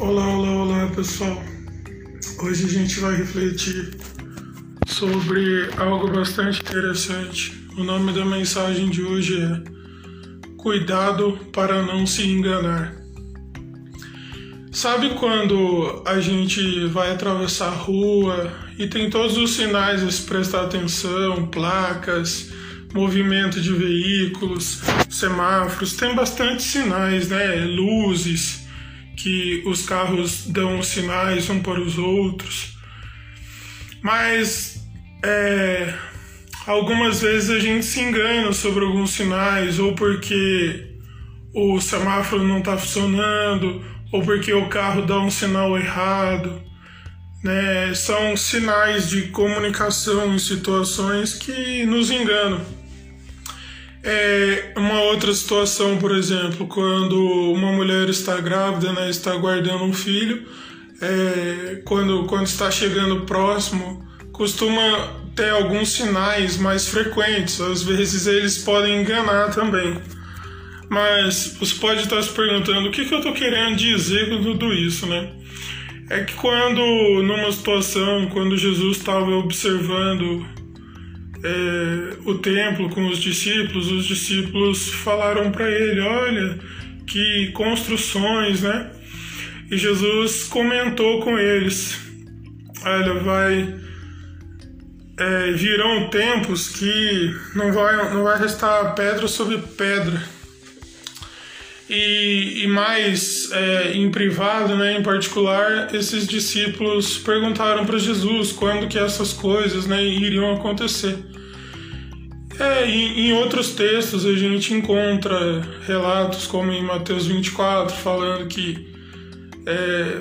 Olá, olá, olá pessoal. Hoje a gente vai refletir sobre algo bastante interessante. O nome da mensagem de hoje é Cuidado para não se enganar. Sabe quando a gente vai atravessar a rua e tem todos os sinais a se prestar atenção, placas, movimento de veículos, semáforos, tem bastante sinais, né? Luzes que os carros dão sinais um para os outros. Mas é, algumas vezes a gente se engana sobre alguns sinais, ou porque o semáforo não está funcionando, ou porque o carro dá um sinal errado. Né? São sinais de comunicação em situações que nos enganam. É uma outra situação, por exemplo, quando uma mulher está grávida, né, está guardando um filho, é, quando, quando está chegando próximo, costuma ter alguns sinais mais frequentes. Às vezes eles podem enganar também. Mas você pode estar se perguntando o que, que eu estou querendo dizer com tudo isso, né? É que quando, numa situação, quando Jesus estava observando é, o templo com os discípulos, os discípulos falaram para ele: Olha, que construções, né? E Jesus comentou com eles: Olha, vai. É, virão tempos que não vai, não vai restar pedra sobre pedra. E, e mais é, em privado, né, em particular, esses discípulos perguntaram para Jesus quando que essas coisas né, iriam acontecer. É, em, em outros textos a gente encontra relatos como em Mateus 24, falando que. É,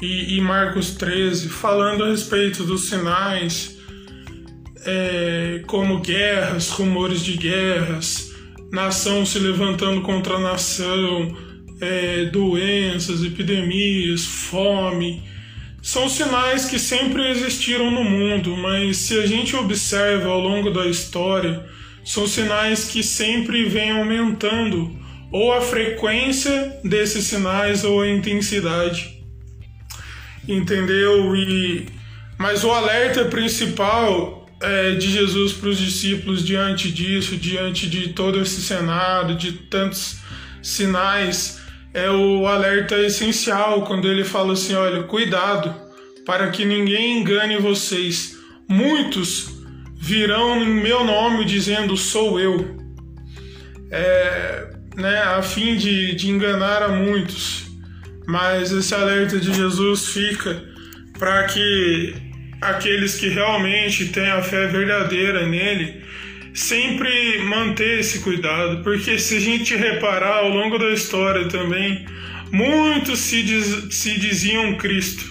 e, e, Marcos 13, falando a respeito dos sinais, é, como guerras, rumores de guerras, nação se levantando contra nação, é, doenças, epidemias, fome são sinais que sempre existiram no mundo, mas se a gente observa ao longo da história, são sinais que sempre vêm aumentando, ou a frequência desses sinais ou a intensidade. Entendeu? E mas o alerta principal é, de Jesus para os discípulos diante disso, diante de todo esse cenário, de tantos sinais, é o alerta essencial quando ele fala assim: olha, cuidado, para que ninguém engane vocês. Muitos virão em meu nome dizendo: sou eu. É, né, a fim de, de enganar a muitos. Mas esse alerta de Jesus fica para que aqueles que realmente têm a fé verdadeira nele sempre manter esse cuidado, porque se a gente reparar ao longo da história também, muitos se, diz, se diziam Cristo,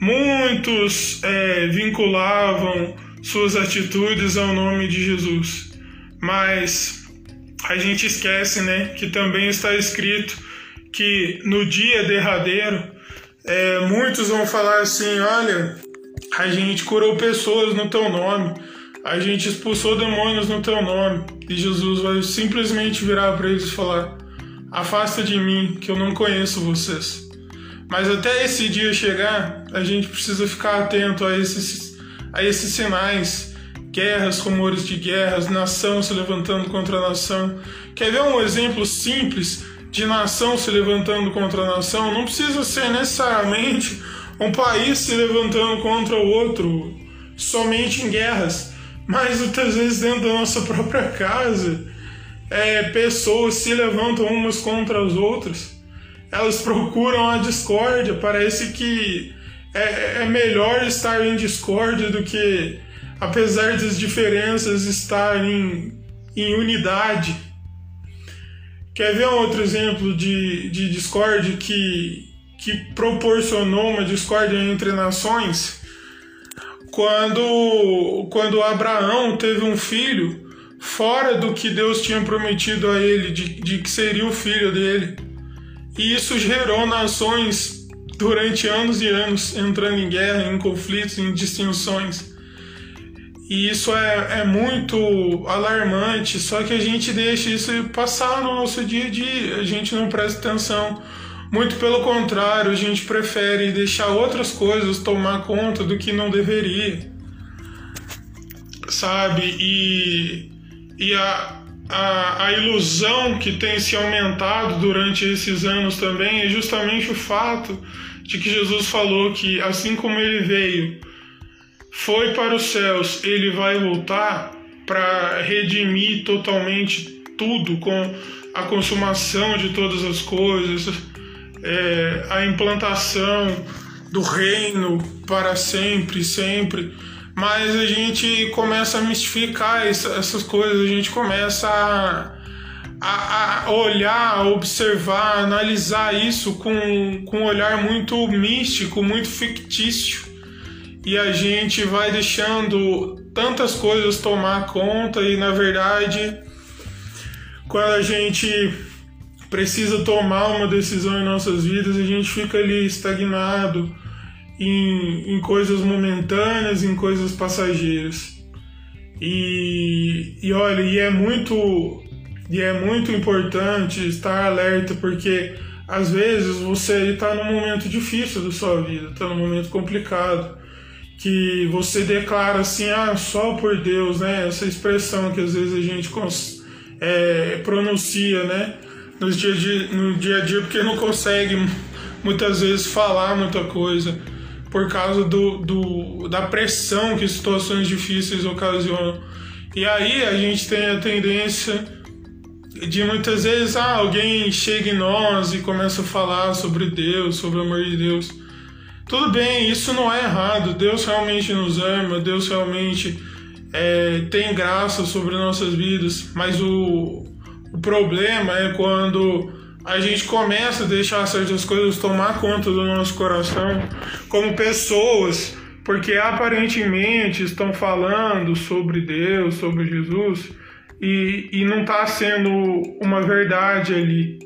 muitos é, vinculavam suas atitudes ao nome de Jesus, mas a gente esquece, né, que também está escrito que no dia derradeiro é, muitos vão falar assim, olha, a gente curou pessoas no teu nome a gente expulsou demônios no teu nome. E Jesus vai simplesmente virar para eles e falar: Afasta de mim, que eu não conheço vocês. Mas até esse dia chegar, a gente precisa ficar atento a esses, a esses sinais guerras, rumores de guerras, nação se levantando contra a nação. Quer ver um exemplo simples de nação se levantando contra a nação? Não precisa ser necessariamente um país se levantando contra o outro, somente em guerras mas muitas vezes dentro da nossa própria casa, é, pessoas se levantam umas contra as outras, elas procuram a discórdia, parece que é, é melhor estar em discórdia do que, apesar das diferenças, estar em, em unidade. Quer ver um outro exemplo de, de discórdia que, que proporcionou uma discórdia entre nações? quando, quando Abraão teve um filho fora do que Deus tinha prometido a ele, de, de que seria o filho dele. E isso gerou nações durante anos e anos entrando em guerra, em conflitos, em distinções. E isso é, é muito alarmante, só que a gente deixa isso passar no nosso dia a dia, a gente não presta atenção. Muito pelo contrário, a gente prefere deixar outras coisas tomar conta do que não deveria. Sabe? E, e a, a, a ilusão que tem se aumentado durante esses anos também é justamente o fato de que Jesus falou que assim como ele veio, foi para os céus, ele vai voltar para redimir totalmente tudo com a consumação de todas as coisas, é, a implantação do reino para sempre, sempre. Mas a gente começa a mistificar essas coisas, a gente começa a a, a olhar, observar, analisar isso com, com um olhar muito místico, muito fictício. E a gente vai deixando tantas coisas tomar conta e na verdade quando a gente precisa tomar uma decisão em nossas vidas, a gente fica ali estagnado em, em coisas momentâneas, em coisas passageiras. E, e olha, e é muito e é muito importante estar alerta, porque às vezes você está num momento difícil da sua vida, está num momento complicado, que você declara assim, ah, só por Deus, né? Essa expressão que às vezes a gente é, pronuncia, né? No dia, dia, no dia a dia, porque não consegue muitas vezes falar muita coisa por causa do, do, da pressão que situações difíceis ocasionam. E aí a gente tem a tendência de muitas vezes ah, alguém chega em nós e começa a falar sobre Deus, sobre o amor de Deus. Tudo bem, isso não é errado. Deus realmente nos ama, Deus realmente é, tem graça sobre nossas vidas. Mas o, o problema é quando a gente começa a deixar certas coisas tomar conta do nosso coração, como pessoas, porque aparentemente estão falando sobre Deus, sobre Jesus e, e não está sendo uma verdade ali,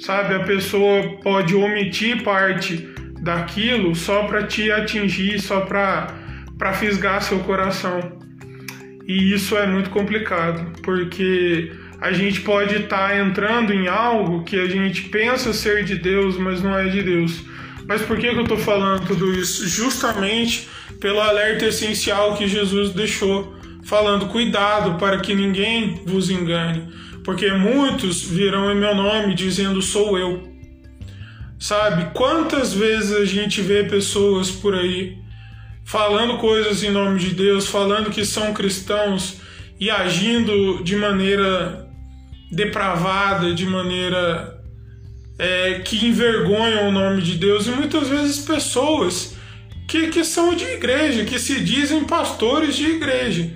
sabe? A pessoa pode omitir parte daquilo só para te atingir, só para fisgar seu coração. E isso é muito complicado, porque a gente pode estar tá entrando em algo que a gente pensa ser de Deus, mas não é de Deus. Mas por que, que eu estou falando tudo isso? Justamente pelo alerta essencial que Jesus deixou falando: cuidado para que ninguém vos engane, porque muitos virão em meu nome dizendo: sou eu. Sabe, quantas vezes a gente vê pessoas por aí falando coisas em nome de Deus, falando que são cristãos e agindo de maneira depravada, de maneira é, que envergonham o nome de Deus, e muitas vezes pessoas que, que são de igreja, que se dizem pastores de igreja,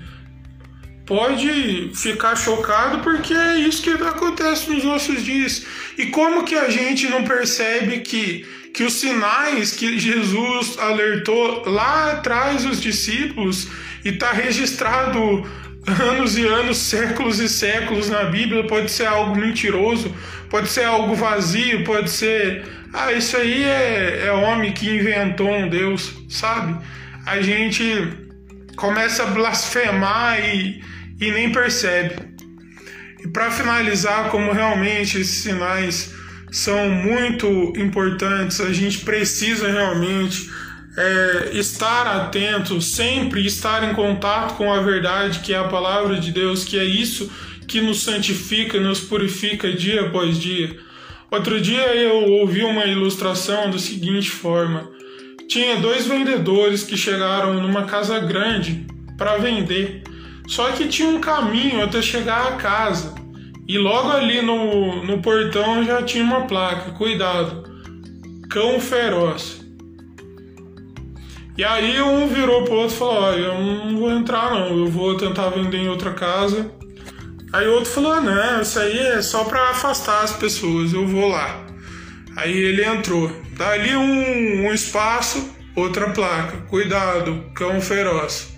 pode ficar chocado porque é isso que acontece nos nossos dias. E como que a gente não percebe que, que os sinais que Jesus alertou lá atrás os discípulos e está registrado anos e anos, séculos e séculos na Bíblia, pode ser algo mentiroso, pode ser algo vazio, pode ser. Ah, isso aí é, é homem que inventou um Deus, sabe? A gente começa a blasfemar e, e nem percebe. E para finalizar, como realmente esses sinais são muito importantes, a gente precisa realmente é, estar atento, sempre estar em contato com a verdade, que é a palavra de Deus, que é isso que nos santifica, nos purifica dia após dia. Outro dia eu ouvi uma ilustração da seguinte forma: tinha dois vendedores que chegaram numa casa grande para vender. Só que tinha um caminho até chegar à casa. E logo ali no, no portão já tinha uma placa: cuidado, cão feroz. E aí um virou pro outro e falou: Olha, eu não vou entrar não, eu vou tentar vender em outra casa. Aí outro falou: ah, Não, isso aí é só para afastar as pessoas, eu vou lá. Aí ele entrou. Dali um, um espaço, outra placa: Cuidado, cão feroz.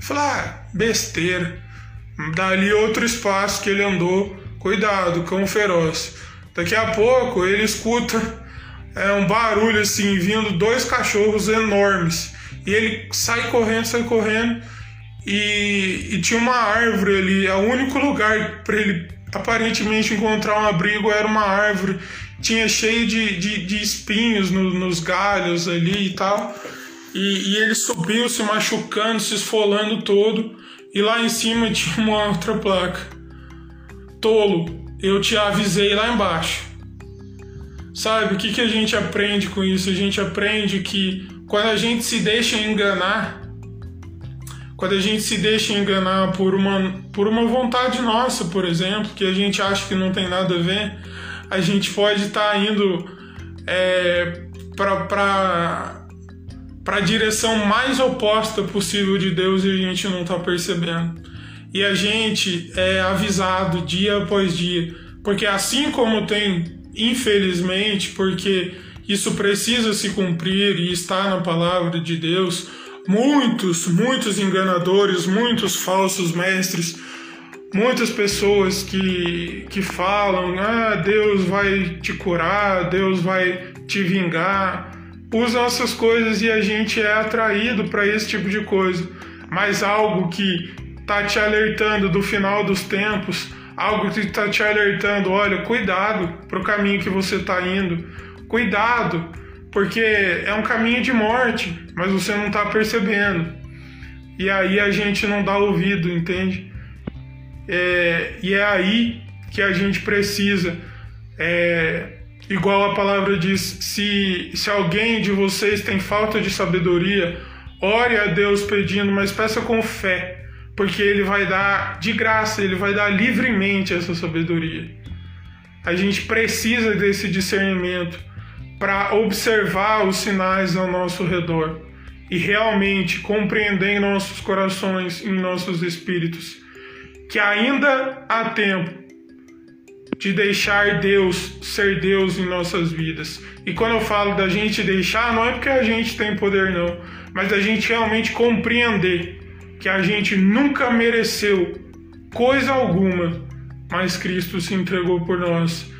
Falei, ah, besteira. Dali outro espaço que ele andou, cuidado, cão feroz. Daqui a pouco ele escuta é, um barulho assim, vindo dois cachorros enormes. E ele sai correndo, sai correndo. E, e tinha uma árvore ali, é o único lugar para ele aparentemente encontrar um abrigo era uma árvore, tinha cheio de, de, de espinhos no, nos galhos ali e tal. E, e ele subiu se machucando, se esfolando todo. E lá em cima tinha uma outra placa. Tolo, eu te avisei lá embaixo. Sabe, o que, que a gente aprende com isso? A gente aprende que quando a gente se deixa enganar, quando a gente se deixa enganar por uma, por uma vontade nossa, por exemplo, que a gente acha que não tem nada a ver, a gente pode estar tá indo é, para a direção mais oposta possível de Deus e a gente não está percebendo. E a gente é avisado dia após dia, porque assim como tem, infelizmente, porque isso precisa se cumprir e está na palavra de Deus, muitos, muitos enganadores, muitos falsos mestres, muitas pessoas que, que falam: ah, Deus vai te curar, Deus vai te vingar, usam essas coisas e a gente é atraído para esse tipo de coisa. Mas algo que está te alertando do final dos tempos, algo que está te alertando: olha, cuidado para o caminho que você está indo, cuidado porque é um caminho de morte, mas você não está percebendo. E aí a gente não dá ouvido, entende? É, e é aí que a gente precisa, é, igual a palavra diz, se, se alguém de vocês tem falta de sabedoria, ore a Deus pedindo, mas peça com fé, porque Ele vai dar de graça, Ele vai dar livremente essa sabedoria. A gente precisa desse discernimento para observar os sinais ao nosso redor e realmente compreender em nossos corações, em nossos espíritos, que ainda há tempo de deixar Deus ser Deus em nossas vidas. E quando eu falo da gente deixar, não é porque a gente tem poder, não, mas da gente realmente compreender que a gente nunca mereceu coisa alguma, mas Cristo se entregou por nós